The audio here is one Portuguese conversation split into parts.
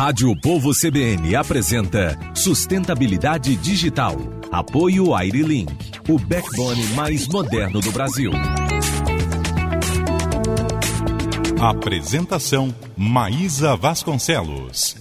Rádio Povo CBN apresenta Sustentabilidade Digital. Apoio Airlink, o backbone mais moderno do Brasil. Apresentação Maísa Vasconcelos.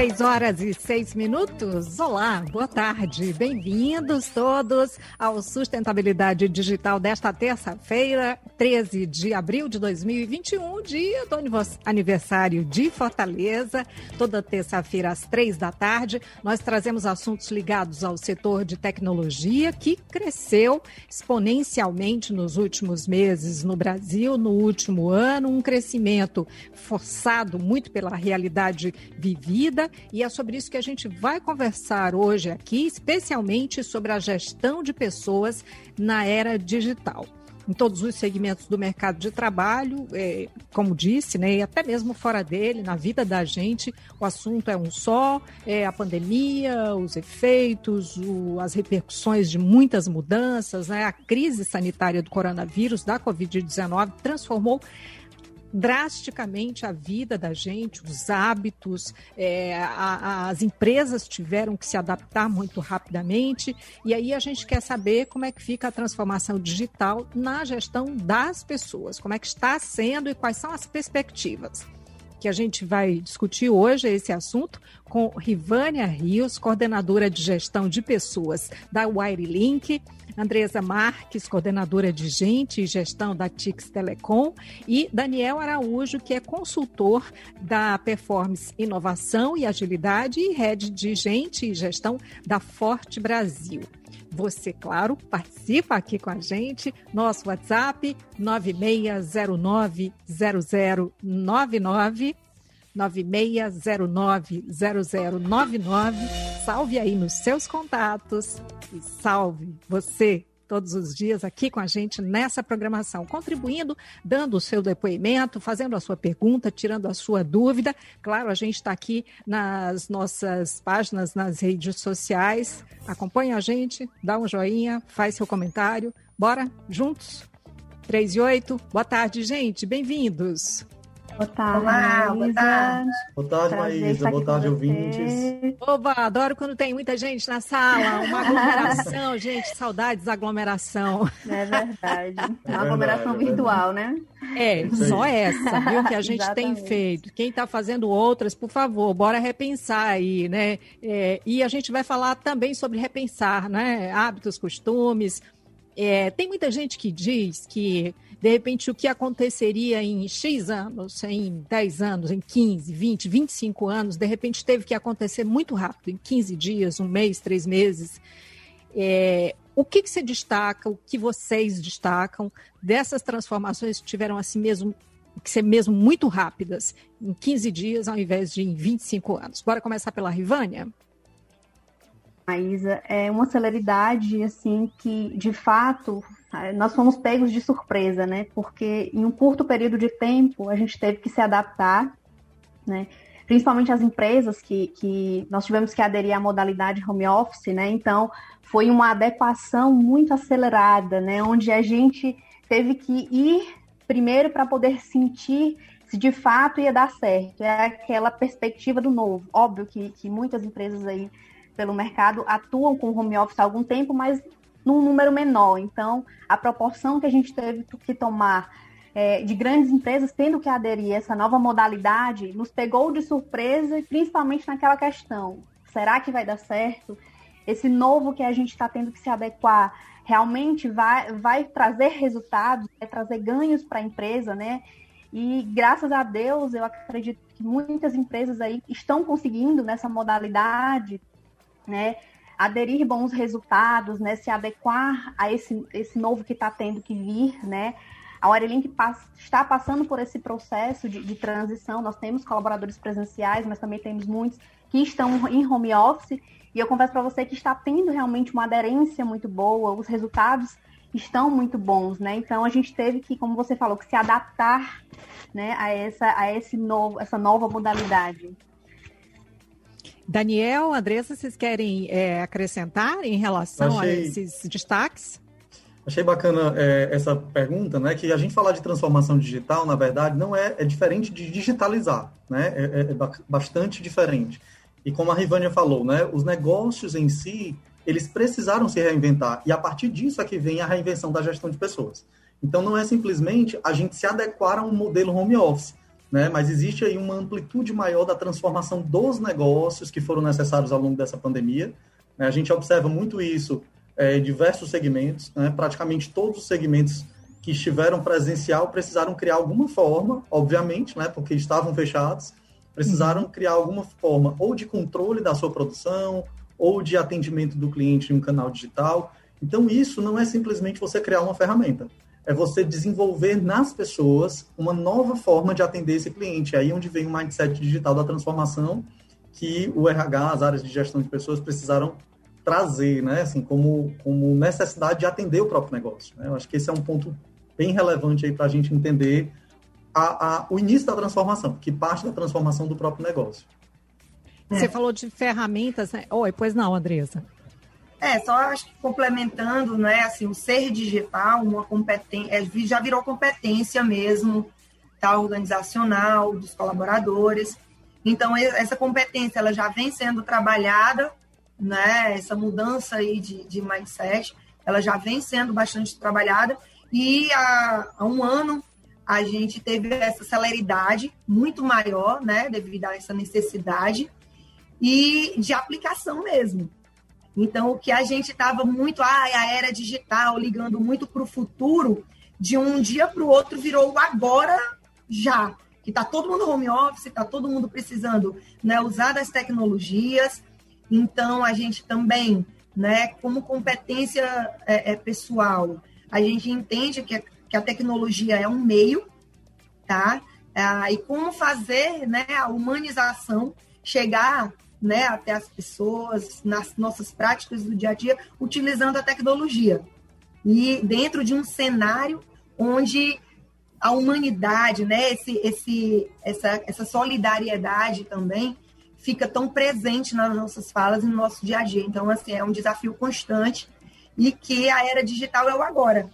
Três horas e seis minutos. Olá, boa tarde. Bem-vindos todos ao Sustentabilidade Digital desta terça-feira, 13 de abril de 2021, dia do aniversário de Fortaleza. Toda terça-feira, às três da tarde, nós trazemos assuntos ligados ao setor de tecnologia que cresceu exponencialmente nos últimos meses no Brasil, no último ano, um crescimento forçado muito pela realidade vivida e é sobre isso que a gente vai conversar hoje aqui, especialmente sobre a gestão de pessoas na era digital. Em todos os segmentos do mercado de trabalho, é, como disse, né, e até mesmo fora dele, na vida da gente, o assunto é um só, é a pandemia, os efeitos, o, as repercussões de muitas mudanças, né, a crise sanitária do coronavírus, da Covid-19, transformou drasticamente a vida da gente, os hábitos, é, a, as empresas tiveram que se adaptar muito rapidamente, e aí a gente quer saber como é que fica a transformação digital na gestão das pessoas, como é que está sendo e quais são as perspectivas que a gente vai discutir hoje esse assunto com Rivânia Rios, coordenadora de gestão de pessoas da WireLink, Andresa Marques, coordenadora de gente e gestão da Tix Telecom, e Daniel Araújo, que é consultor da Performance Inovação e Agilidade e head de gente e gestão da Forte Brasil. Você, claro, participa aqui com a gente. Nosso WhatsApp 96090099 96090099. Salve aí nos seus contatos e salve você todos os dias aqui com a gente nessa programação, contribuindo, dando o seu depoimento, fazendo a sua pergunta, tirando a sua dúvida. Claro, a gente está aqui nas nossas páginas, nas redes sociais. Acompanha a gente, dá um joinha, faz seu comentário. Bora juntos? 3 e 8. Boa tarde, gente. Bem-vindos. Boa tarde. Olá, boa tarde. Boa tarde, Maísa. Boa tarde, ouvintes. Oba, adoro quando tem muita gente na sala. Uma aglomeração, gente. Saudades da aglomeração. É verdade. É uma aglomeração é virtual, né? É, só essa, viu, que a gente tem feito. Quem está fazendo outras, por favor, bora repensar aí, né? É, e a gente vai falar também sobre repensar, né? Hábitos, costumes. É, tem muita gente que diz que de repente, o que aconteceria em X anos, em 10 anos, em 15, 20, 25 anos, de repente teve que acontecer muito rápido, em 15 dias, um mês, três meses. É, o que, que se destaca, o que vocês destacam dessas transformações que tiveram assim mesmo que ser mesmo muito rápidas, em 15 dias ao invés de em 25 anos. Bora começar pela Rivânia? Maísa, é uma celeridade assim que de fato nós fomos pegos de surpresa, né? Porque em um curto período de tempo a gente teve que se adaptar, né? Principalmente as empresas que, que nós tivemos que aderir à modalidade home office, né? Então foi uma adequação muito acelerada, né? Onde a gente teve que ir primeiro para poder sentir se de fato ia dar certo. É aquela perspectiva do novo. Óbvio que, que muitas empresas aí pelo mercado atuam com home office há algum tempo, mas num número menor. Então, a proporção que a gente teve que tomar é, de grandes empresas tendo que aderir a essa nova modalidade nos pegou de surpresa e principalmente naquela questão: será que vai dar certo? Esse novo que a gente está tendo que se adequar realmente vai, vai trazer resultados, vai trazer ganhos para a empresa, né? E graças a Deus, eu acredito que muitas empresas aí estão conseguindo nessa modalidade, né? aderir bons resultados, né, se adequar a esse, esse novo que está tendo que vir, né? A Aurelink está passando por esse processo de, de, transição. Nós temos colaboradores presenciais, mas também temos muitos que estão em home office. E eu confesso para você que está tendo realmente uma aderência muito boa, os resultados estão muito bons, né? Então a gente teve que, como você falou, que se adaptar, né, a essa, a esse novo, essa nova modalidade. Daniel, Andressa, vocês querem é, acrescentar em relação achei, a esses destaques? Achei bacana é, essa pergunta, né? Que a gente falar de transformação digital, na verdade, não é, é diferente de digitalizar, né? É, é, é bastante diferente. E como a Rivânia falou, né? Os negócios em si, eles precisaram se reinventar. E a partir disso é que vem a reinvenção da gestão de pessoas. Então, não é simplesmente a gente se adequar a um modelo home office, né? Mas existe aí uma amplitude maior da transformação dos negócios que foram necessários ao longo dessa pandemia. Né? A gente observa muito isso é, em diversos segmentos, né? praticamente todos os segmentos que estiveram presencial precisaram criar alguma forma, obviamente, né? Porque estavam fechados, precisaram uhum. criar alguma forma ou de controle da sua produção ou de atendimento do cliente em um canal digital. Então, isso não é simplesmente você criar uma ferramenta é você desenvolver nas pessoas uma nova forma de atender esse cliente. É aí onde vem o mindset digital da transformação que o RH, as áreas de gestão de pessoas precisaram trazer, né? Assim, como, como necessidade de atender o próprio negócio. Né? Eu acho que esse é um ponto bem relevante aí para a gente entender a, a, o início da transformação, que parte da transformação do próprio negócio. Você é. falou de ferramentas, né? Oi, pois não, Andresa. É, só acho que complementando, né, assim, o ser digital, uma competência, é, já virou competência mesmo, tá, organizacional, dos colaboradores. Então, essa competência, ela já vem sendo trabalhada, né, essa mudança aí de, de mindset, ela já vem sendo bastante trabalhada, e há, há um ano a gente teve essa celeridade muito maior, né, devido a essa necessidade, e de aplicação mesmo, então, o que a gente estava muito, ah, a era digital, ligando muito para o futuro, de um dia para o outro virou o agora já. Que está todo mundo home office, está todo mundo precisando né, usar das tecnologias. Então, a gente também, né, como competência é, é, pessoal, a gente entende que a, que a tecnologia é um meio, tá? Ah, e como fazer né, a humanização chegar né, até as pessoas, nas nossas práticas do dia a dia, utilizando a tecnologia. E dentro de um cenário onde a humanidade, né, esse, esse, essa, essa solidariedade também fica tão presente nas nossas falas e no nosso dia a dia. Então, assim, é um desafio constante e que a era digital é o agora.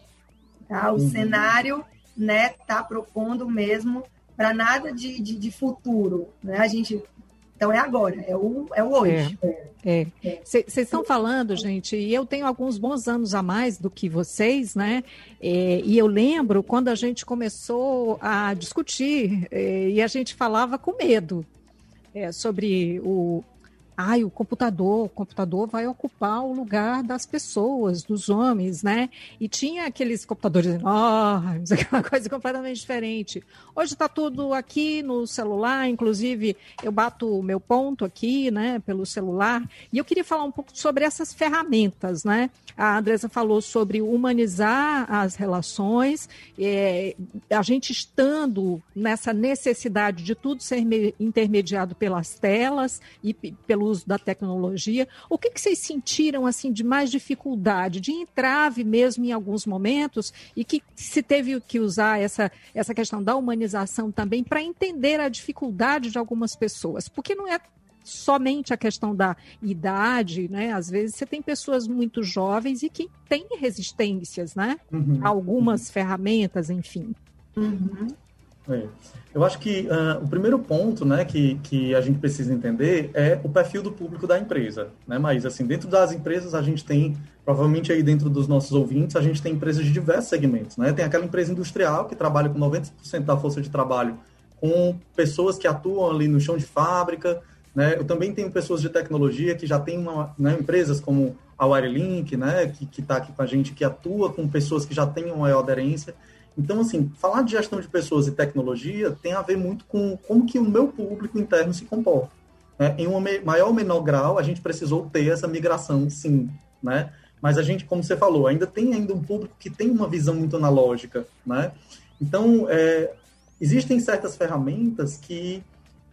Tá? O uhum. cenário né, tá propondo mesmo para nada de, de, de, futuro. Né? A gente então é agora, é o, é o hoje. É. Vocês é. estão falando, gente, e eu tenho alguns bons anos a mais do que vocês, né? É, e eu lembro quando a gente começou a discutir é, e a gente falava com medo é, sobre o, ai, o computador, o computador vai ocupar o lugar das pessoas, dos homens, né? E tinha aqueles computadores enormes, aquela coisa completamente diferente. Hoje está tudo aqui no celular, inclusive eu bato o meu ponto aqui, né, pelo celular. E eu queria falar um pouco sobre essas ferramentas, né? A Andresa falou sobre humanizar as relações, é, a gente estando nessa necessidade de tudo ser intermediado pelas telas e pelo uso da tecnologia. O que, que vocês sentiram assim de mais dificuldade, de entrave mesmo em alguns momentos e que se teve que usar essa, essa questão da humanização também para entender a dificuldade de algumas pessoas? Porque não é somente a questão da idade, né? Às vezes você tem pessoas muito jovens e que têm resistências, né? Uhum. Algumas ferramentas, enfim. Uhum. É. Eu acho que uh, o primeiro ponto, né, que, que a gente precisa entender é o perfil do público da empresa, né, Mas assim, dentro das empresas a gente tem, provavelmente aí dentro dos nossos ouvintes, a gente tem empresas de diversos segmentos, né? Tem aquela empresa industrial que trabalha com 90% da força de trabalho com pessoas que atuam ali no chão de fábrica, né? Eu também tenho pessoas de tecnologia que já têm uma, né, empresas como a Wirelink, né, que está aqui com a gente, que atua com pessoas que já têm uma aderência. Então, assim, falar de gestão de pessoas e tecnologia tem a ver muito com como que o meu público interno se comporta. Né? Em um maior ou menor grau, a gente precisou ter essa migração, sim, né? Mas a gente, como você falou, ainda tem ainda um público que tem uma visão muito analógica, né? Então, é, existem certas ferramentas que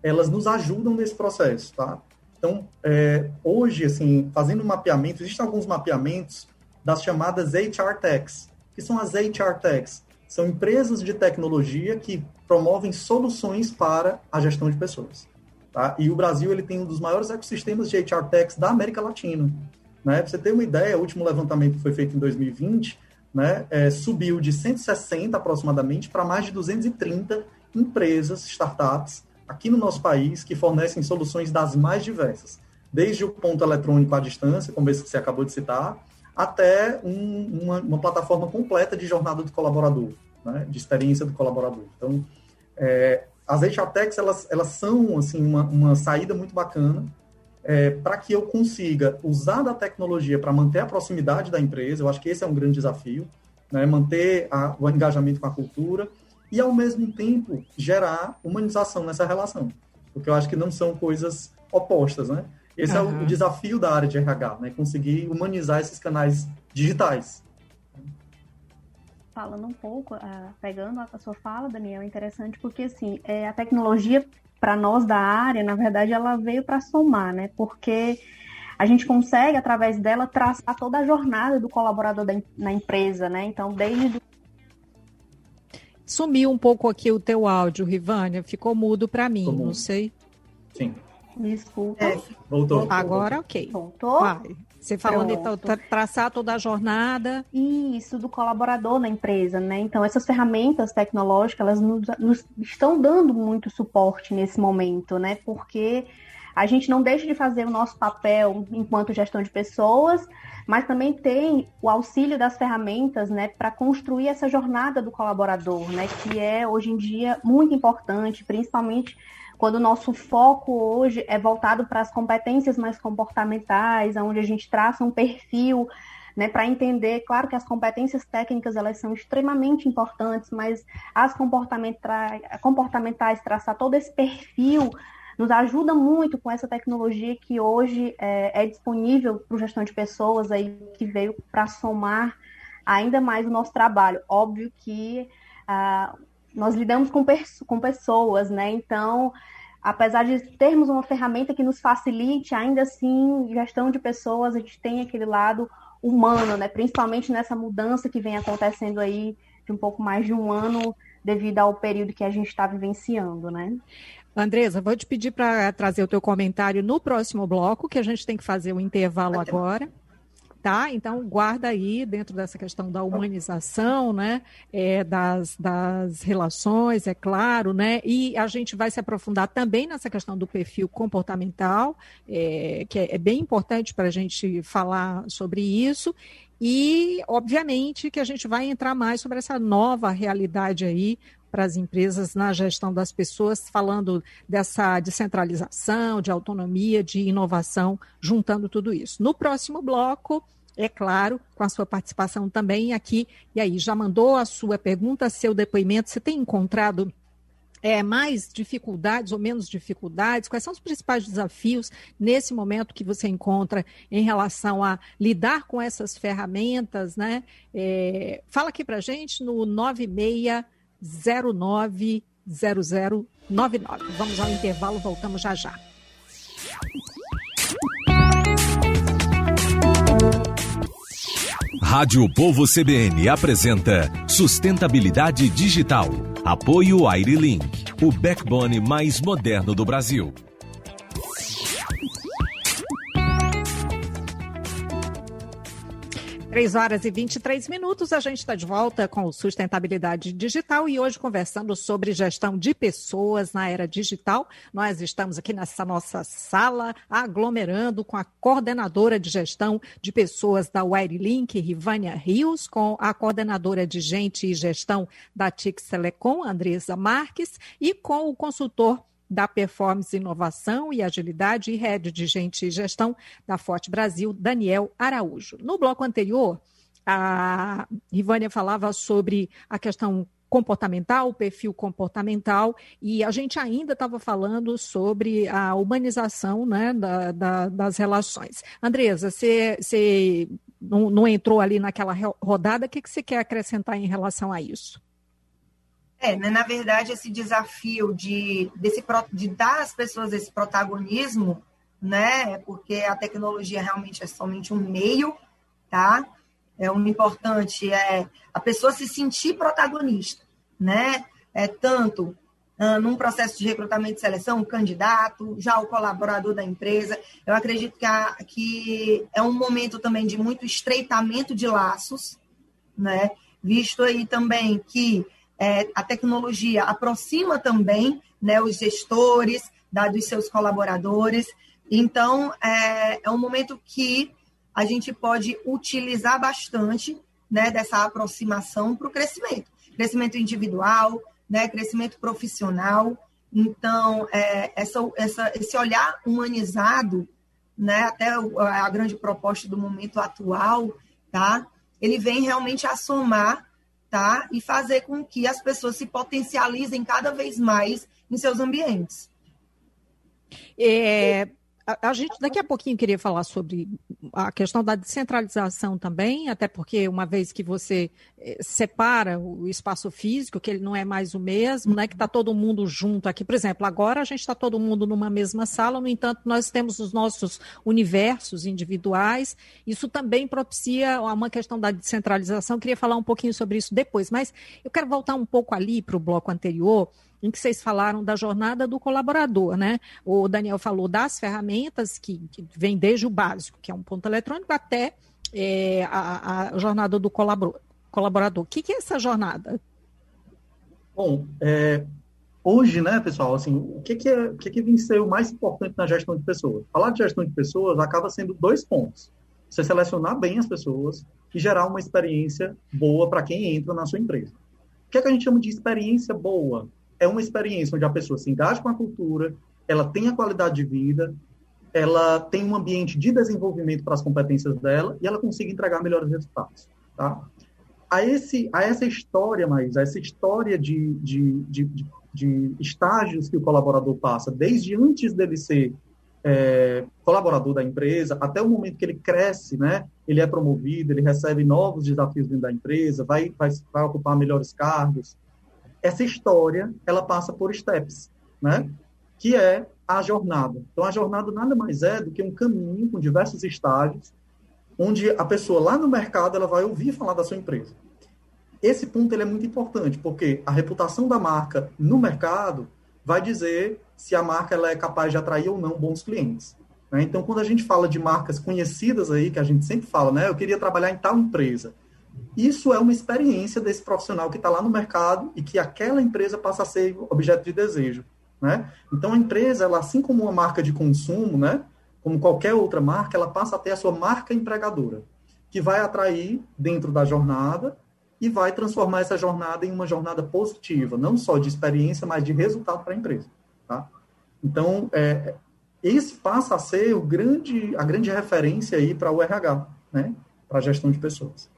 elas nos ajudam nesse processo, tá? Então, é, hoje, assim, fazendo mapeamento, existem alguns mapeamentos das chamadas HR Techs, que são as HR Techs. São empresas de tecnologia que promovem soluções para a gestão de pessoas. Tá? E o Brasil ele tem um dos maiores ecossistemas de HR Techs da América Latina. Né? Para você ter uma ideia, o último levantamento que foi feito em 2020, né, é, subiu de 160 aproximadamente para mais de 230 empresas, startups, aqui no nosso país, que fornecem soluções das mais diversas, desde o ponto eletrônico à distância, como esse que você acabou de citar, até um, uma, uma, plataforma completa de jornada do colaborador, né, de experiência do colaborador. Então, é, as HR Techs, elas, elas são assim, uma, uma saída muito bacana é, para que eu consiga usar da tecnologia para manter a proximidade da empresa, eu acho que esse é um grande desafio, né, manter a, o engajamento com a cultura e, ao mesmo tempo, gerar humanização nessa relação, porque eu acho que não são coisas opostas, né? Esse uhum. é o desafio da área de RH, né? Conseguir humanizar esses canais digitais. Falando um pouco, uh, pegando a sua fala, Daniel, é interessante porque, assim, é, a tecnologia para nós da área, na verdade, ela veio para somar, né? Porque a gente consegue, através dela, traçar toda a jornada do colaborador da, na empresa, né? Então, desde. Sumiu um pouco aqui o teu áudio, Rivânia, ficou mudo para mim, não sei. Sim. Desculpa. É, voltou. Agora, ok. Voltou? Vai. Você falando então traçar toda a jornada. Isso, do colaborador na empresa, né? Então, essas ferramentas tecnológicas, elas nos, nos estão dando muito suporte nesse momento, né? Porque a gente não deixa de fazer o nosso papel enquanto gestão de pessoas, mas também tem o auxílio das ferramentas, né, para construir essa jornada do colaborador, né, que é hoje em dia muito importante, principalmente quando o nosso foco hoje é voltado para as competências mais comportamentais, onde a gente traça um perfil né, para entender, claro que as competências técnicas elas são extremamente importantes, mas as comportamentais, comportamentais traçar todo esse perfil nos ajuda muito com essa tecnologia que hoje é, é disponível para o gestão de pessoas aí que veio para somar ainda mais o nosso trabalho. Óbvio que ah, nós lidamos com, com pessoas, né? Então, apesar de termos uma ferramenta que nos facilite, ainda assim, gestão de pessoas, a gente tem aquele lado humano, né? Principalmente nessa mudança que vem acontecendo aí de um pouco mais de um ano devido ao período que a gente está vivenciando, né? Andresa, vou te pedir para trazer o teu comentário no próximo bloco, que a gente tem que fazer o um intervalo agora tá? Então, guarda aí dentro dessa questão da humanização, né? É, das, das relações, é claro, né? E a gente vai se aprofundar também nessa questão do perfil comportamental, é, que é, é bem importante para a gente falar sobre isso. E, obviamente, que a gente vai entrar mais sobre essa nova realidade aí para as empresas na gestão das pessoas, falando dessa descentralização, de autonomia, de inovação, juntando tudo isso. No próximo bloco, é claro, com a sua participação também aqui. E aí, já mandou a sua pergunta, seu depoimento? Você tem encontrado é, mais dificuldades ou menos dificuldades? Quais são os principais desafios nesse momento que você encontra em relação a lidar com essas ferramentas? Né? É, fala aqui para gente no 96 090099. Vamos ao intervalo, voltamos já já. Rádio Povo CBN apresenta Sustentabilidade Digital. Apoio Airlink, o backbone mais moderno do Brasil. 3 horas e 23 minutos, a gente está de volta com Sustentabilidade Digital e hoje conversando sobre gestão de pessoas na era digital. Nós estamos aqui nessa nossa sala aglomerando com a coordenadora de gestão de pessoas da Wirelink, Rivânia Rios, com a coordenadora de gente e gestão da TIX Telecom, Andresa Marques, e com o consultor da Performance Inovação e Agilidade e Head de Gente e Gestão da Forte Brasil, Daniel Araújo. No bloco anterior, a Rivânia falava sobre a questão comportamental, o perfil comportamental, e a gente ainda estava falando sobre a humanização né, da, da, das relações. Andresa, você, você não, não, entrou ali naquela rodada, o que, que você quer acrescentar em relação a isso? É, né, na verdade, esse desafio de, desse, de dar às pessoas esse protagonismo, né? Porque a tecnologia realmente é somente um meio, tá? É o importante é a pessoa se sentir protagonista, né? É tanto uh, num processo de recrutamento e seleção, o candidato, já o colaborador da empresa. Eu acredito que, a, que é um momento também de muito estreitamento de laços, né? Visto aí também que é, a tecnologia aproxima também né, os gestores da, dos seus colaboradores. Então, é, é um momento que a gente pode utilizar bastante né, dessa aproximação para o crescimento. Crescimento individual, né, crescimento profissional. Então, é, essa, essa, esse olhar humanizado, né, até a grande proposta do momento atual, tá, ele vem realmente a somar tá, e fazer com que as pessoas se potencializem cada vez mais em seus ambientes. É, a, gente daqui a pouquinho queria falar sobre a questão da descentralização também, até porque uma vez que você eh, separa o espaço físico, que ele não é mais o mesmo, né, que está todo mundo junto aqui. Por exemplo, agora a gente está todo mundo numa mesma sala, no entanto, nós temos os nossos universos individuais. Isso também propicia uma questão da descentralização. queria falar um pouquinho sobre isso depois, mas eu quero voltar um pouco ali para o bloco anterior em que vocês falaram da jornada do colaborador, né? O Daniel falou das ferramentas que, que vem desde o básico, que é um ponto eletrônico, até é, a, a, jornada do colaborador. O que, que é essa jornada? Bom, é, hoje, né, pessoal, assim, o que, que, é, o que, que vem ser o mais importante na gestão de pessoas? Falar de gestão de pessoas acaba sendo dois pontos. Você selecionar bem as pessoas e gerar uma experiência boa para quem entra na sua empresa. O que, é que a gente chama de experiência boa? É uma experiência onde a pessoa se engaja com a cultura, ela tem a qualidade de vida, ela tem um ambiente de desenvolvimento para as competências dela e ela consiga entregar melhores resultados, tá? A, esse, a essa história, mas a essa história de, de, de, de, de estágios que o colaborador passa, desde antes dele ser é, colaborador da empresa, até o momento que ele cresce, né? Ele é promovido, ele recebe novos desafios dentro da empresa, vai, vai, vai ocupar melhores cargos, essa história ela passa por steps, né? Que é a jornada. Então a jornada nada mais é do que um caminho com diversos estágios, onde a pessoa lá no mercado ela vai ouvir falar da sua empresa. Esse ponto ele é muito importante porque a reputação da marca no mercado vai dizer se a marca ela é capaz de atrair ou não bons clientes. Né? Então, quando a gente fala de marcas conhecidas aí, que a gente sempre fala, né? Eu queria trabalhar em tal empresa. Isso é uma experiência desse profissional que está lá no mercado e que aquela empresa passa a ser objeto de desejo. Né? Então, a empresa, ela, assim como uma marca de consumo, né, como qualquer outra marca, ela passa a ter a sua marca empregadora, que vai atrair dentro da jornada e vai transformar essa jornada em uma jornada positiva, não só de experiência, mas de resultado para a empresa. Tá? Então, é, esse passa a ser o grande, a grande referência aí para o RH, né, para a gestão de pessoas.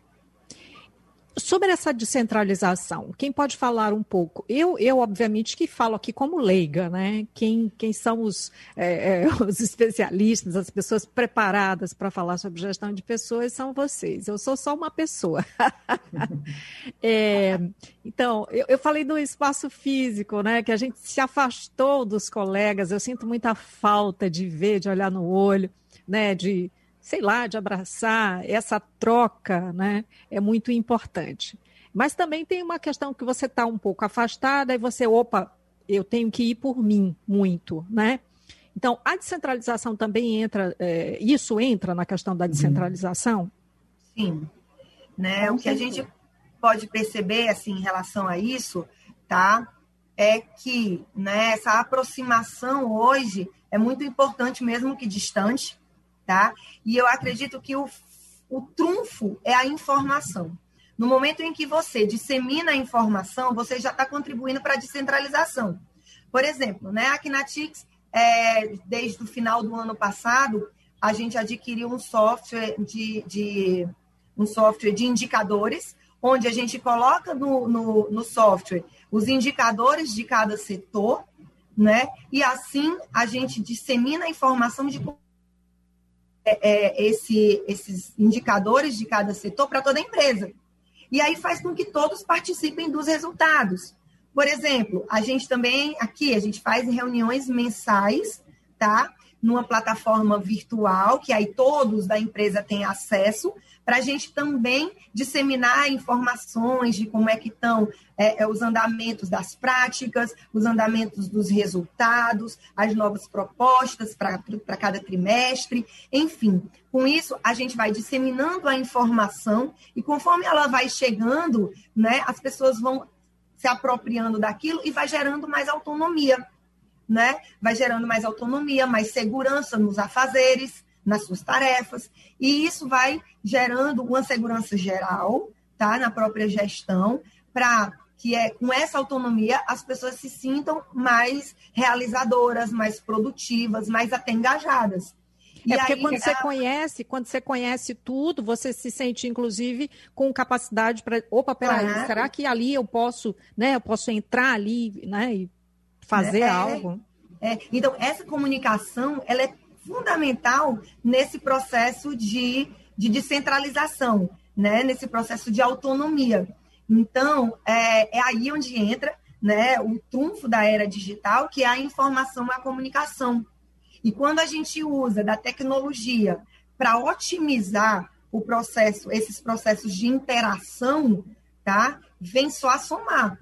Sobre essa descentralização, quem pode falar um pouco? Eu, eu obviamente, que falo aqui como leiga, né? Quem, quem são os, é, é, os especialistas, as pessoas preparadas para falar sobre gestão de pessoas são vocês. Eu sou só uma pessoa. é, então, eu, eu falei do espaço físico, né? Que a gente se afastou dos colegas. Eu sinto muita falta de ver, de olhar no olho, né? De sei lá, de abraçar, essa troca né, é muito importante. Mas também tem uma questão que você está um pouco afastada e você, opa, eu tenho que ir por mim muito, né? Então, a descentralização também entra, é, isso entra na questão da descentralização? Sim. Né? O que a gente pode perceber assim, em relação a isso, tá? É que né, essa aproximação hoje é muito importante, mesmo que distante, tá? E eu acredito que o, o trunfo é a informação. No momento em que você dissemina a informação, você já está contribuindo para a descentralização. Por exemplo, né, a Kinatix, é, desde o final do ano passado, a gente adquiriu um software de, de um software de indicadores, onde a gente coloca no, no, no software os indicadores de cada setor, né? E assim a gente dissemina a informação de é, é, esse, esses indicadores de cada setor para toda a empresa. E aí faz com que todos participem dos resultados. Por exemplo, a gente também, aqui, a gente faz reuniões mensais, tá? numa plataforma virtual, que aí todos da empresa têm acesso, para a gente também disseminar informações de como é que estão é, é, os andamentos das práticas, os andamentos dos resultados, as novas propostas para cada trimestre, enfim. Com isso, a gente vai disseminando a informação e conforme ela vai chegando, né, as pessoas vão se apropriando daquilo e vai gerando mais autonomia, né? Vai gerando mais autonomia, mais segurança nos afazeres, nas suas tarefas, e isso vai gerando uma segurança geral, tá, na própria gestão, para que é com essa autonomia as pessoas se sintam mais realizadoras, mais produtivas, mais até engajadas. E é porque aí, quando você conhece, quando você conhece tudo, você se sente, inclusive, com capacidade para. Opa, peraí, será que ali eu posso, né? Eu posso entrar ali, né? E fazer é, algo. É. Então, essa comunicação ela é fundamental nesse processo de, de descentralização, né? nesse processo de autonomia. Então, é, é aí onde entra né, o trunfo da era digital, que é a informação e a comunicação. E quando a gente usa da tecnologia para otimizar o processo, esses processos de interação, tá? Vem só a somar.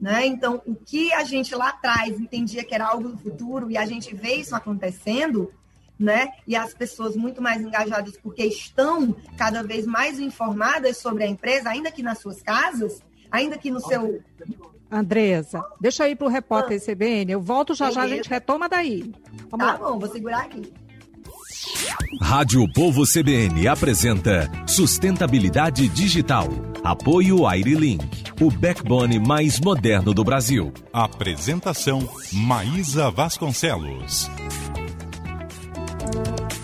Né? Então, o que a gente lá atrás entendia que era algo do futuro e a gente vê isso acontecendo, né? E as pessoas muito mais engajadas porque estão cada vez mais informadas sobre a empresa, ainda que nas suas casas, ainda que no seu. Andresa, deixa eu ir para o repórter ah. CBN. Eu volto já já, a gente retoma daí. Vamos tá lá. bom, vou segurar aqui. Rádio Povo CBN apresenta Sustentabilidade Digital. Apoio Airlink, o backbone mais moderno do Brasil. Apresentação Maísa Vasconcelos.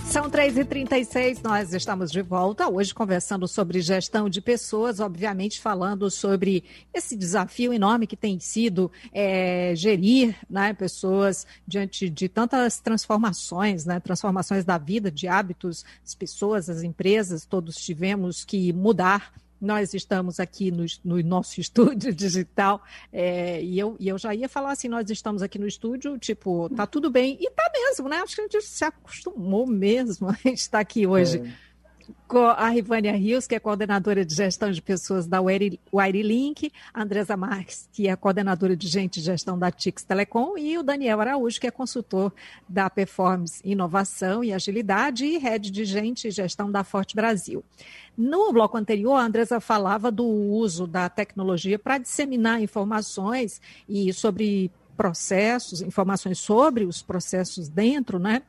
São 3h36, nós estamos de volta hoje conversando sobre gestão de pessoas, obviamente falando sobre esse desafio enorme que tem sido é, gerir né, pessoas diante de tantas transformações, né, transformações da vida, de hábitos, as pessoas, as empresas, todos tivemos que mudar nós estamos aqui no, no nosso estúdio digital, é, e, eu, e eu já ia falar assim, nós estamos aqui no estúdio, tipo, tá tudo bem, e tá mesmo, né? Acho que a gente se acostumou mesmo a estar aqui hoje. É a Rivânia Rios, que é coordenadora de gestão de pessoas da Wirelink, a Andresa Marques, que é coordenadora de gente de gestão da Tix Telecom, e o Daniel Araújo, que é consultor da Performance Inovação e Agilidade e head de gente e gestão da Forte Brasil. No bloco anterior, a Andresa falava do uso da tecnologia para disseminar informações e sobre processos, informações sobre os processos dentro, né?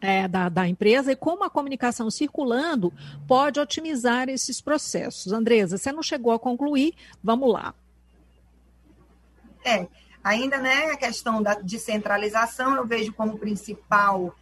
É, da, da, empresa e como a comunicação circulando pode otimizar esses processos. Andresa, você não chegou a concluir, vamos lá. É, ainda né, a questão da descentralização eu vejo como principal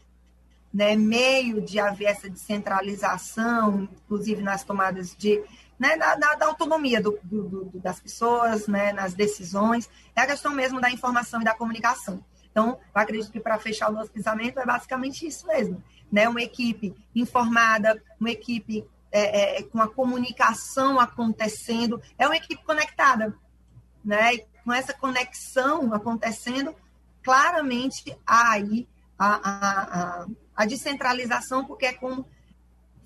né, meio de haver essa descentralização, inclusive nas tomadas de. Né, da, da, da autonomia do, do, do, das pessoas, né, nas decisões, é a questão mesmo da informação e da comunicação. Então, eu acredito que para fechar o nosso pensamento é basicamente isso mesmo. Né? Uma equipe informada, uma equipe é, é, com a comunicação acontecendo, é uma equipe conectada. Né? E com essa conexão acontecendo, claramente há aí a, a, a, a descentralização, porque é como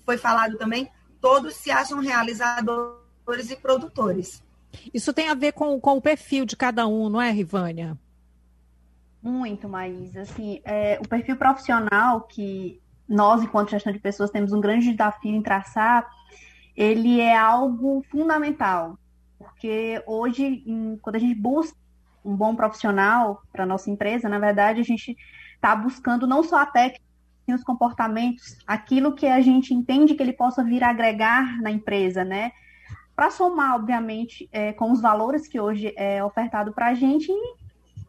foi falado também, todos se acham realizadores e produtores. Isso tem a ver com, com o perfil de cada um, não é, Rivânia? Muito, Maís. Assim, é, o perfil profissional que nós, enquanto gestão de pessoas, temos um grande desafio em traçar, ele é algo fundamental. Porque hoje, em, quando a gente busca um bom profissional para nossa empresa, na verdade, a gente está buscando não só a técnica, os comportamentos, aquilo que a gente entende que ele possa vir agregar na empresa, né? Para somar, obviamente, é, com os valores que hoje é ofertado para a gente e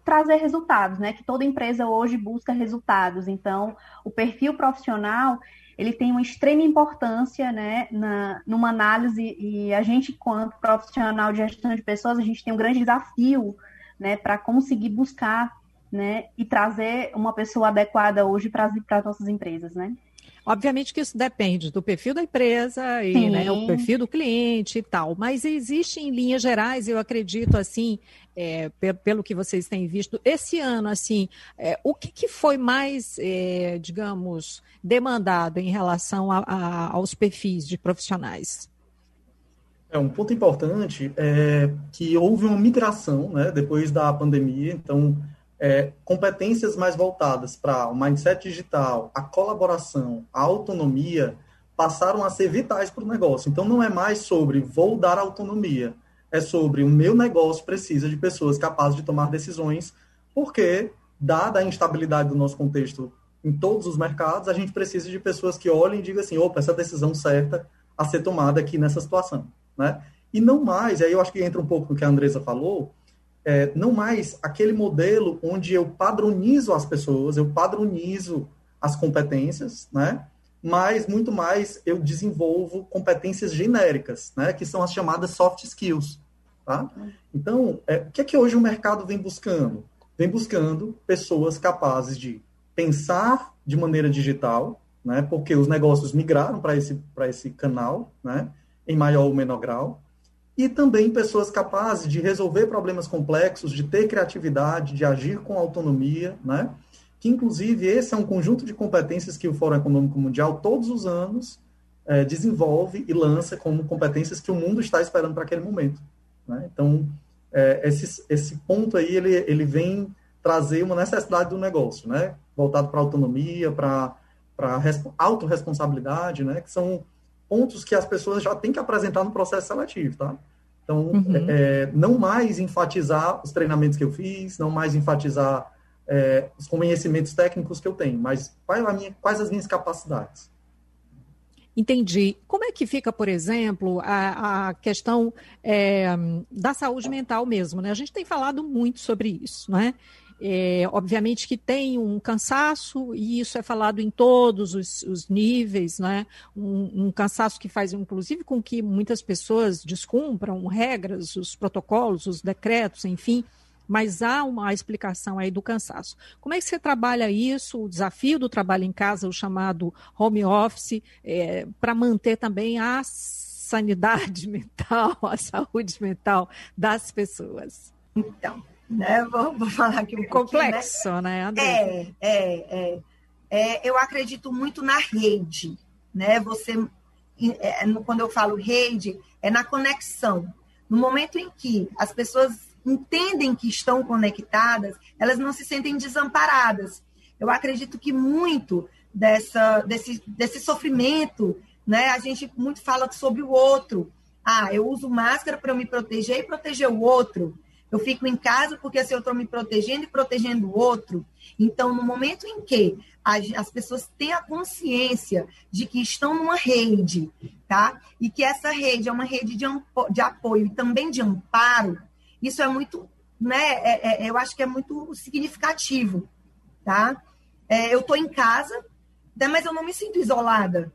trazer resultados, né? Que toda empresa hoje busca resultados. Então, o perfil profissional ele tem uma extrema importância, né, na, numa análise e a gente, quanto profissional de gestão de pessoas, a gente tem um grande desafio, né, para conseguir buscar, né, e trazer uma pessoa adequada hoje para as nossas empresas, né? Obviamente que isso depende do perfil da empresa e né, o perfil do cliente e tal, mas existe em linhas gerais, eu acredito assim, é, pelo que vocês têm visto, esse ano, assim, é, o que, que, foi mais, é, digamos, demandado em relação a, a, aos perfis de profissionais? É, um ponto importante é que houve uma migração né, depois da pandemia, então é, competências mais voltadas para o mindset digital, a colaboração, a autonomia, passaram a ser vitais para o negócio. Então, não é mais sobre vou dar autonomia, é sobre o meu negócio precisa de pessoas capazes de tomar decisões, porque, dada a instabilidade do nosso contexto em todos os mercados, a gente precisa de pessoas que olhem e digam assim, opa, essa decisão certa a ser tomada aqui nessa situação, né? E não mais, aí eu acho que entra um pouco no que a Andresa falou, é, não mais aquele modelo onde eu padronizo as pessoas, eu padronizo as competências, né? Mas muito mais eu desenvolvo competências genéricas, né? Que são as chamadas soft skills, tá? Então, é, o que é que hoje o mercado vem buscando? Vem buscando pessoas capazes de pensar de maneira digital, né? Porque os negócios migraram para esse para esse canal, né? Em maior ou menor grau e também pessoas capazes de resolver problemas complexos, de ter criatividade, de agir com autonomia, né? Que, inclusive, esse é um conjunto de competências que o Fórum Econômico Mundial, todos os anos, é, desenvolve e lança como competências que o mundo está esperando para aquele momento. Né? Então, é, esse, esse ponto aí, ele, ele vem trazer uma necessidade do negócio, né? Voltado para autonomia, para autorresponsabilidade, né? Que são pontos que as pessoas já têm que apresentar no processo seletivo, tá? Então, uhum. é, não mais enfatizar os treinamentos que eu fiz, não mais enfatizar é, os conhecimentos técnicos que eu tenho, mas quais, minha, quais as minhas capacidades. Entendi. Como é que fica, por exemplo, a, a questão é, da saúde mental mesmo? Né? A gente tem falado muito sobre isso, não é? É, obviamente que tem um cansaço, e isso é falado em todos os, os níveis, né? Um, um, cansaço que faz, inclusive, com que muitas pessoas descumpram regras, os protocolos, os decretos, enfim, mas há uma explicação aí do cansaço. Como é que você trabalha isso, o desafio do trabalho em casa, o chamado home office, é, para manter também a sanidade mental, a saúde mental das pessoas? Então, né? Vou, vou falar aqui um né? Complexo, né, né? É, é, é, é, Eu acredito muito na rede, né? Você, é, quando eu falo rede, é na conexão. No momento em que as pessoas entendem que estão conectadas, elas não se sentem desamparadas. Eu acredito que muito dessa, desse, desse sofrimento, né? A gente muito fala sobre o outro. Ah, eu uso máscara para me proteger e proteger o outro. Eu fico em casa porque assim, eu estou me protegendo e protegendo o outro. Então, no momento em que as pessoas têm a consciência de que estão numa rede, tá? E que essa rede é uma rede de, de apoio e também de amparo, isso é muito, né? É, é, eu acho que é muito significativo, tá? É, eu estou em casa, né, mas eu não me sinto isolada,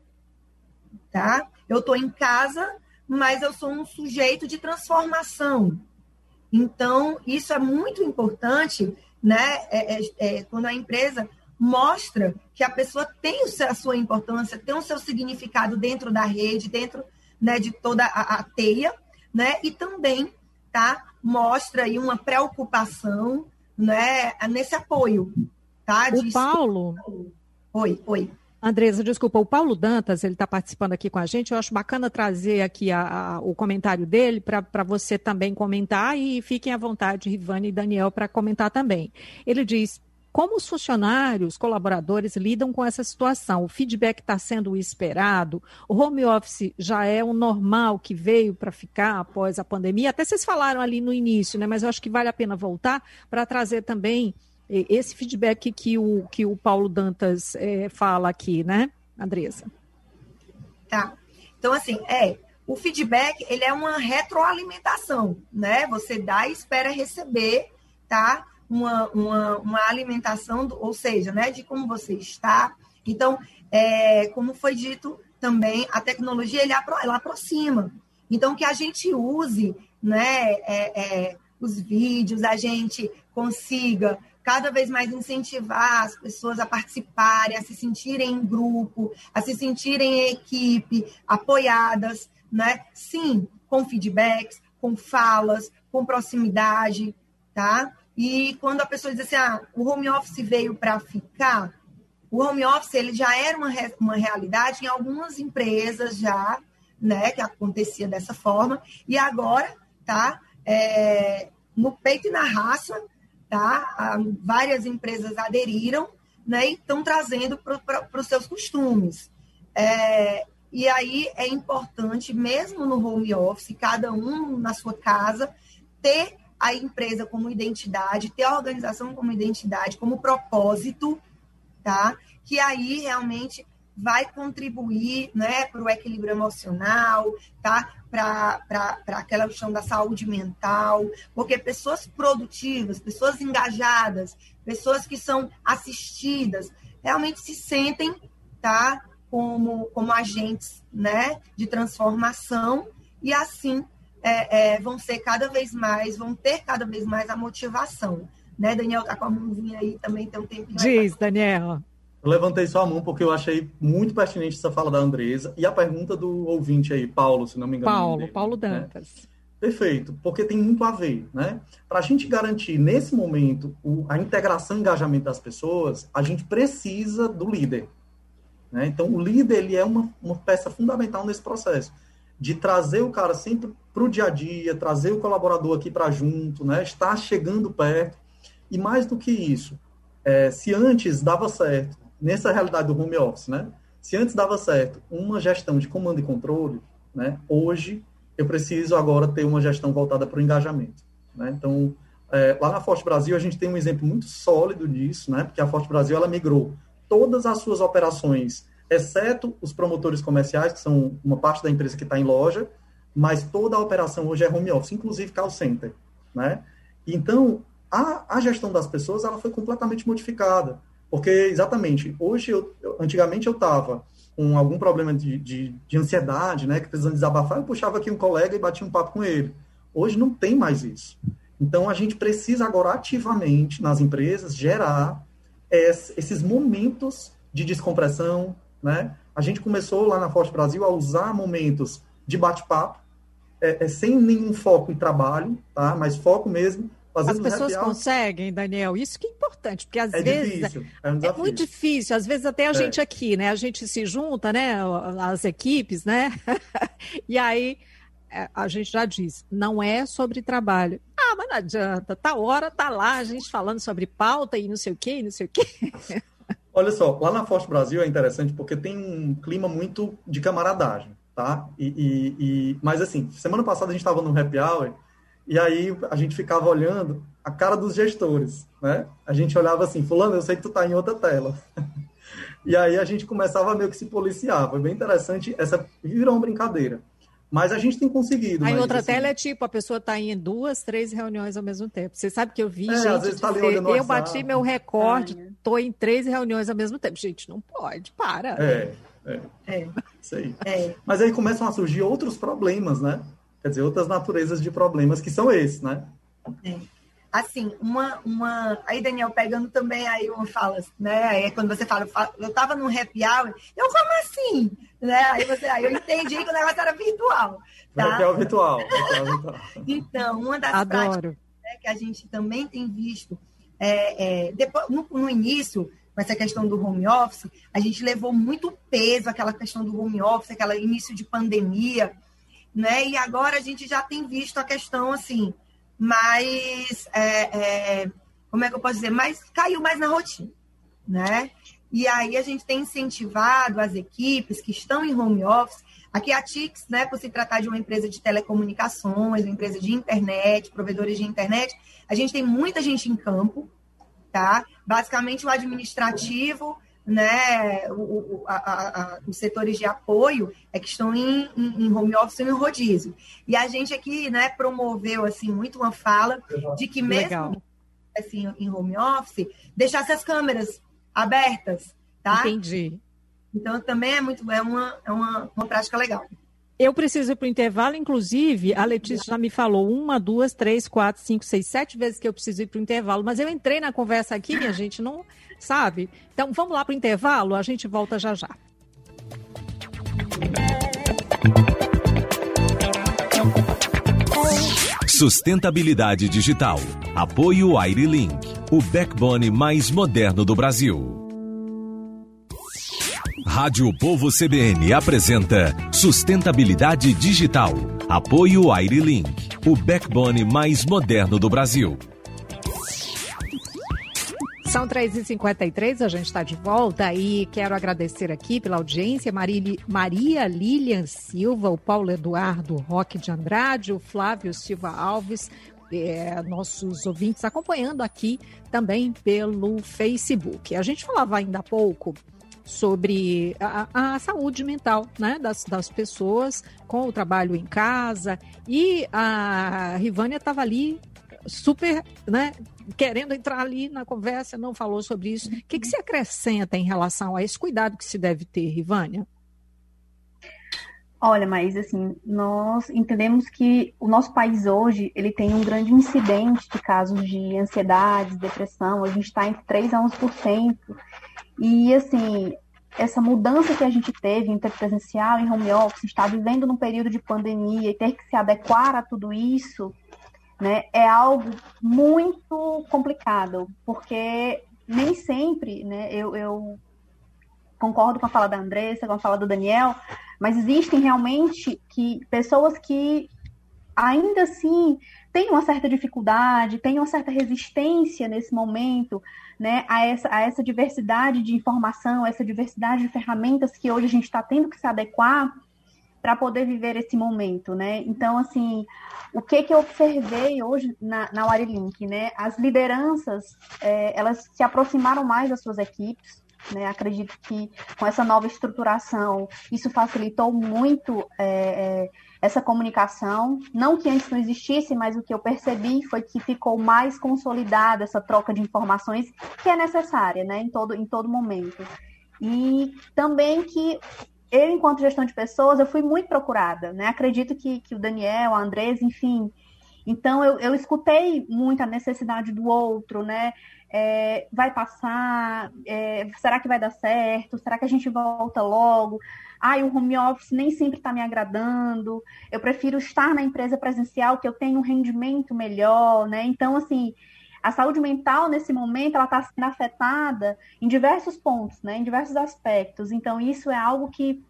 tá? Eu estou em casa, mas eu sou um sujeito de transformação. Então, isso é muito importante, né? É, é, é, quando a empresa mostra que a pessoa tem a sua importância, tem o seu significado dentro da rede, dentro né, de toda a, a teia, né? E também tá, mostra aí uma preocupação né, nesse apoio. Tá, o Paulo. Oi, oi. Andresa, desculpa, o Paulo Dantas, ele está participando aqui com a gente. Eu acho bacana trazer aqui a, a, o comentário dele para você também comentar e fiquem à vontade, Rivane e Daniel, para comentar também. Ele diz: como os funcionários, colaboradores lidam com essa situação? O feedback está sendo o esperado? O home office já é o normal que veio para ficar após a pandemia? Até vocês falaram ali no início, né? Mas eu acho que vale a pena voltar para trazer também esse feedback que o, que o Paulo Dantas é, fala aqui, né, Andresa? Tá. Então, assim, é, o feedback, ele é uma retroalimentação, né? Você dá e espera receber, tá? Uma, uma, uma alimentação, do, ou seja, né, de como você está. Então, é, como foi dito também, a tecnologia, ele ela aproxima. Então, que a gente use, né, é, é, os vídeos, a gente consiga cada vez mais incentivar as pessoas a participarem, a se sentirem em grupo, a se sentirem em equipe, apoiadas, né? Sim, com feedbacks, com falas, com proximidade, tá? E quando a pessoa diz assim, ah, o home office veio para ficar, o home office ele já era uma, uma realidade em algumas empresas já, né, que acontecia dessa forma, e agora, tá, é, no peito e na raça, tá, várias empresas aderiram, né, e estão trazendo para os seus costumes. É, e aí é importante, mesmo no home office, cada um na sua casa, ter a empresa como identidade, ter a organização como identidade, como propósito, tá? Que aí realmente vai contribuir né, para o equilíbrio emocional, tá? para aquela questão da saúde mental, porque pessoas produtivas, pessoas engajadas, pessoas que são assistidas, realmente se sentem tá, como, como agentes né, de transformação e assim é, é, vão ser cada vez mais, vão ter cada vez mais a motivação. Né, Daniel tá com a mãozinha aí também, tem um tempinho. Diz, Daniel. Eu levantei sua mão porque eu achei muito pertinente essa fala da Andresa e a pergunta do ouvinte aí, Paulo, se não me engano. Paulo, dele, Paulo né? Dantas. Né? Perfeito, porque tem muito a ver, né? Para a gente garantir nesse momento o, a integração e engajamento das pessoas, a gente precisa do líder. Né? Então, o líder ele é uma, uma peça fundamental nesse processo de trazer o cara sempre para o dia a dia, trazer o colaborador aqui para junto, né? estar chegando perto. E mais do que isso, é, se antes dava certo nessa realidade do home office, né? Se antes dava certo uma gestão de comando e controle, né? Hoje eu preciso agora ter uma gestão voltada para o engajamento, né? Então, é, lá na Forte Brasil a gente tem um exemplo muito sólido disso, né? Porque a Forte Brasil ela migrou todas as suas operações, exceto os promotores comerciais, que são uma parte da empresa que está em loja, mas toda a operação hoje é home office, inclusive call center, né? Então, a, a gestão das pessoas ela foi completamente modificada. Porque, exatamente, hoje, eu, antigamente eu estava com algum problema de, de, de, ansiedade, né, que precisando desabafar, eu puxava aqui um colega e batia um papo com ele. Hoje não tem mais isso. Então, a gente precisa agora ativamente, nas empresas, gerar esses momentos de descompressão, né? A gente começou lá na Forte Brasil a usar momentos de bate-papo, é, é, sem nenhum foco em trabalho, tá? Mas foco mesmo as pessoas conseguem, Daniel, isso que é importante, porque às é vezes difícil, é, um é, muito difícil, às vezes até a é. gente aqui, né? A gente se junta, né? As equipes, né? e aí é, a gente já diz, não é sobre trabalho. Ah, mas não adianta, tá hora, tá lá, a gente falando sobre pauta e não sei o quê, e não sei o quê. Olha só, lá na Forte Brasil é interessante porque tem um clima muito de camaradagem, tá? E, e, e... Mas assim, semana passada a gente estava no happy hour e aí a gente ficava olhando a cara dos gestores, né? A gente olhava assim, fulano, eu sei que tu tá em outra tela. e aí a gente começava meio que se policiar. Foi bem interessante. Essa virou uma brincadeira. Mas a gente tem conseguido. Aí outra assim, tela é tipo, a pessoa está em duas, três reuniões ao mesmo tempo. Você sabe que eu vi, é, gente, às vezes tá dizer, eu WhatsApp. bati meu recorde, estou em três reuniões ao mesmo tempo. Gente, não pode, para. É, é. é. Isso aí. É. Mas aí começam a surgir outros problemas, né? Quer dizer, outras naturezas de problemas que são esses, né? É. Assim, uma, uma. Aí, Daniel, pegando também aí uma fala, né? Aí quando você fala, eu estava num happy hour, eu como assim? Né? Aí, você, aí eu entendi que o negócio era virtual. Tá? Happy hour virtual. virtual. então, uma das Adoro. práticas né, que a gente também tem visto é, é, depois, no, no início, com essa questão do home office, a gente levou muito peso aquela questão do home office, aquela início de pandemia né? E agora a gente já tem visto a questão assim, mais é, é, como é que eu posso dizer, mais caiu mais na rotina, né? E aí a gente tem incentivado as equipes que estão em home office. Aqui a TIX, né, por se tratar de uma empresa de telecomunicações, uma empresa de internet, provedores de internet, a gente tem muita gente em campo, tá? Basicamente o administrativo né, o, a, a, os setores de apoio é que estão em, em, em home office e em rodízio. E a gente aqui, né, promoveu, assim, muito uma fala de que mesmo, Legal. assim, em home office, deixasse as câmeras abertas, tá? Entendi. Então, também é muito, é uma, é uma, uma prática legal. Eu preciso ir para o intervalo, inclusive, a Letícia já me falou uma, duas, três, quatro, cinco, seis, sete vezes que eu preciso ir para o intervalo, mas eu entrei na conversa aqui, minha gente, não sabe? Então vamos lá para o intervalo, a gente volta já já. Sustentabilidade digital. Apoio AiriLink, o backbone mais moderno do Brasil. Rádio Povo CBN apresenta Sustentabilidade Digital. Apoio AiriLink, o backbone mais moderno do Brasil. São 3h53, a gente está de volta e quero agradecer aqui pela audiência Maria Lilian Silva, o Paulo Eduardo Roque de Andrade, o Flávio Silva Alves, é, nossos ouvintes acompanhando aqui também pelo Facebook. A gente falava ainda há pouco sobre a, a, saúde mental né, das, das pessoas com o trabalho em casa. E a Rivânia estava ali super né, querendo entrar ali na conversa, não falou sobre isso. O que, que se acrescenta em relação a esse cuidado que se deve ter, Rivânia? Olha, mas assim, nós entendemos que o nosso país hoje, ele tem um grande incidente de casos de ansiedade, depressão, a gente está entre 3 a 11%, e assim, essa mudança que a gente teve interpresencial em home office, estar vivendo num período de pandemia e ter que se adequar a tudo isso, né, é algo muito complicado, porque nem sempre, né, eu, eu concordo com a fala da Andressa, com a fala do Daniel, mas existem realmente que pessoas que ainda assim têm uma certa dificuldade, têm uma certa resistência nesse momento, né, a essa, a essa diversidade de informação, essa diversidade de ferramentas que hoje a gente está tendo que se adequar para poder viver esse momento, né? Então, assim, o que que eu observei hoje na, na Warilink, né? As lideranças, é, elas se aproximaram mais das suas equipes, né? Acredito que com essa nova estruturação, isso facilitou muito é, é, essa comunicação. Não que antes não existisse, mas o que eu percebi foi que ficou mais consolidada essa troca de informações que é necessária, né? Em todo, em todo momento. E também que eu, enquanto gestão de pessoas, eu fui muito procurada, né? Acredito que, que o Daniel, a Andresa, enfim. Então, eu, eu escutei muito a necessidade do outro, né? É, vai passar? É, será que vai dar certo? Será que a gente volta logo? Ai, o home office nem sempre está me agradando. Eu prefiro estar na empresa presencial, que eu tenho um rendimento melhor, né? Então, assim, a saúde mental nesse momento ela está sendo afetada em diversos pontos, né, em diversos aspectos. Então isso é algo que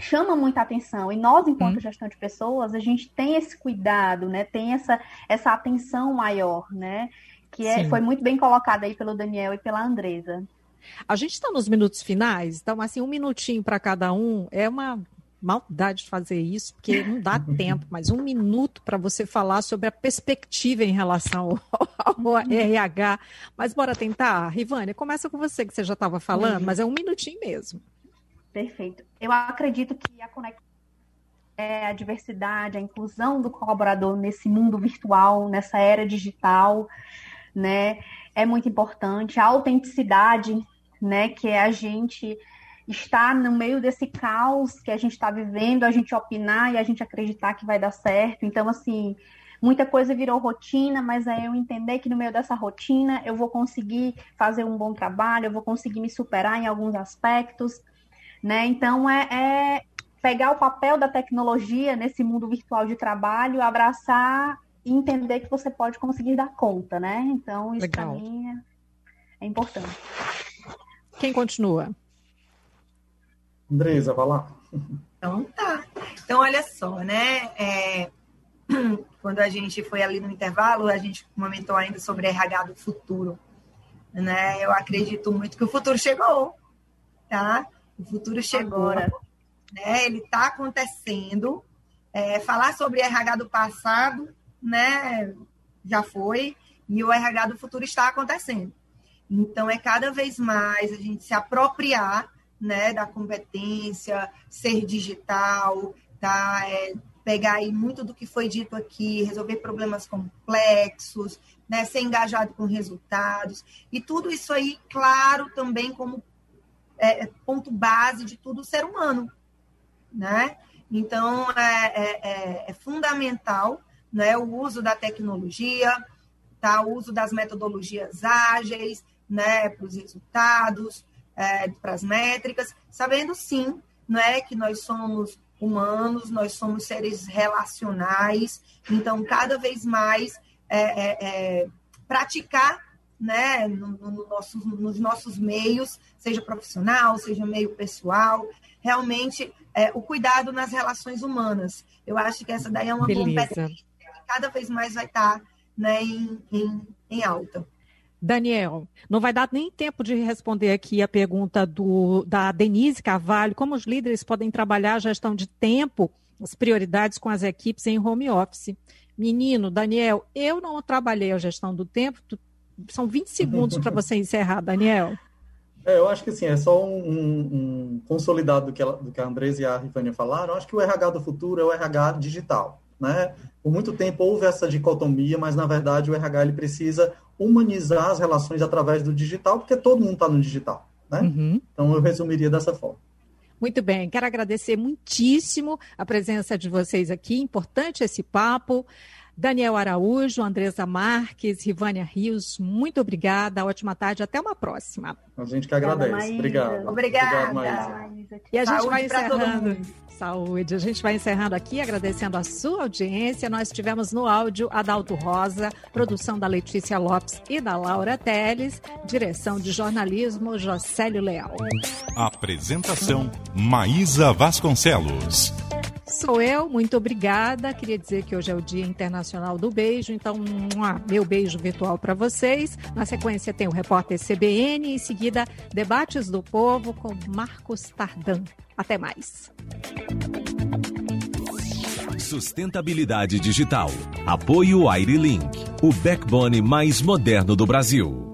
chama muita atenção e nós enquanto hum. gestão de pessoas a gente tem esse cuidado, né, tem essa essa atenção maior, né, que é, foi muito bem colocada aí pelo Daniel e pela Andresa. A gente está nos minutos finais, então assim um minutinho para cada um é uma maldade fazer isso, porque não dá tempo, mas um minuto para você falar sobre a perspectiva em relação ao, ao RH. Mas bora tentar. Rivânia, começa com você, que você já estava falando, uhum. mas é um minutinho mesmo. Perfeito. Eu acredito que a conexão é a diversidade, a inclusão do colaborador nesse mundo virtual, nessa era digital, né, é muito importante. A autenticidade, né, que é a gente estar no meio desse caos que a gente está vivendo, a gente opinar e a gente acreditar que vai dar certo. Então, assim, muita coisa virou rotina, mas aí eu entender que no meio dessa rotina eu vou conseguir fazer um bom trabalho, eu vou conseguir me superar em alguns aspectos, né? Então, é, é pegar o papel da tecnologia nesse mundo virtual de trabalho, abraçar e entender que você pode conseguir dar conta, né? Então, isso para mim é, é importante. Quem continua? Andresa, vai lá. Então tá. Então, olha só, né? É, quando a gente foi ali no intervalo, a gente comentou ainda sobre RH do futuro. Né? Eu acredito muito que o futuro chegou, tá? O futuro chegou. Agora. Né? Ele está acontecendo. É, falar sobre RH do passado, né? Já foi. E o RH do futuro está acontecendo. Então, é cada vez mais a gente se apropriar né, da competência, ser digital, tá? É, pegar aí muito do que foi dito aqui, resolver problemas complexos, né, ser engajado com resultados, e tudo isso aí, claro, também como é, ponto base de tudo o ser humano, né? Então, é, é, é, é fundamental né, o uso da tecnologia, tá? o uso das metodologias ágeis né, para os resultados, é, para as métricas, sabendo sim né, que nós somos humanos, nós somos seres relacionais, então cada vez mais é, é, é praticar né, no, no nossos, nos nossos meios, seja profissional, seja meio pessoal, realmente é, o cuidado nas relações humanas. Eu acho que essa daí é uma Beleza. competência cada vez mais vai estar né, em, em, em alta. Daniel, não vai dar nem tempo de responder aqui a pergunta do, da Denise Carvalho, como os líderes podem trabalhar a gestão de tempo, as prioridades com as equipes em home office. Menino, Daniel, eu não trabalhei a gestão do tempo, são 20 segundos para você encerrar, Daniel. É, eu acho que assim, é só um, um consolidado do que, ela, do que a Andresa e a Rifânia falaram. Eu acho que o RH do futuro é o RH digital. Né? Por muito tempo houve essa dicotomia, mas na verdade o RH ele precisa humanizar as relações através do digital, porque todo mundo está no digital. Né? Uhum. Então eu resumiria dessa forma. Muito bem, quero agradecer muitíssimo a presença de vocês aqui. Importante esse papo. Daniel Araújo, Andresa Marques, Rivânia Rios, muito obrigada. Ótima tarde, até uma próxima. A gente que agradece. Obrigado. Obrigada. Obrigado, E a gente Saúde vai encerrando. Saúde. A gente vai encerrando aqui, agradecendo a sua audiência. Nós tivemos no áudio Adalto Rosa, produção da Letícia Lopes e da Laura Teles, direção de jornalismo Jocélio Leal. Apresentação Maísa Vasconcelos. Sou eu, muito obrigada. Queria dizer que hoje é o Dia Internacional do Beijo, então, meu beijo virtual para vocês. Na sequência tem o repórter CBN, em seguida, Debates do Povo com Marcos Tardan. Até mais. Sustentabilidade digital. Apoio Airlink, o backbone mais moderno do Brasil.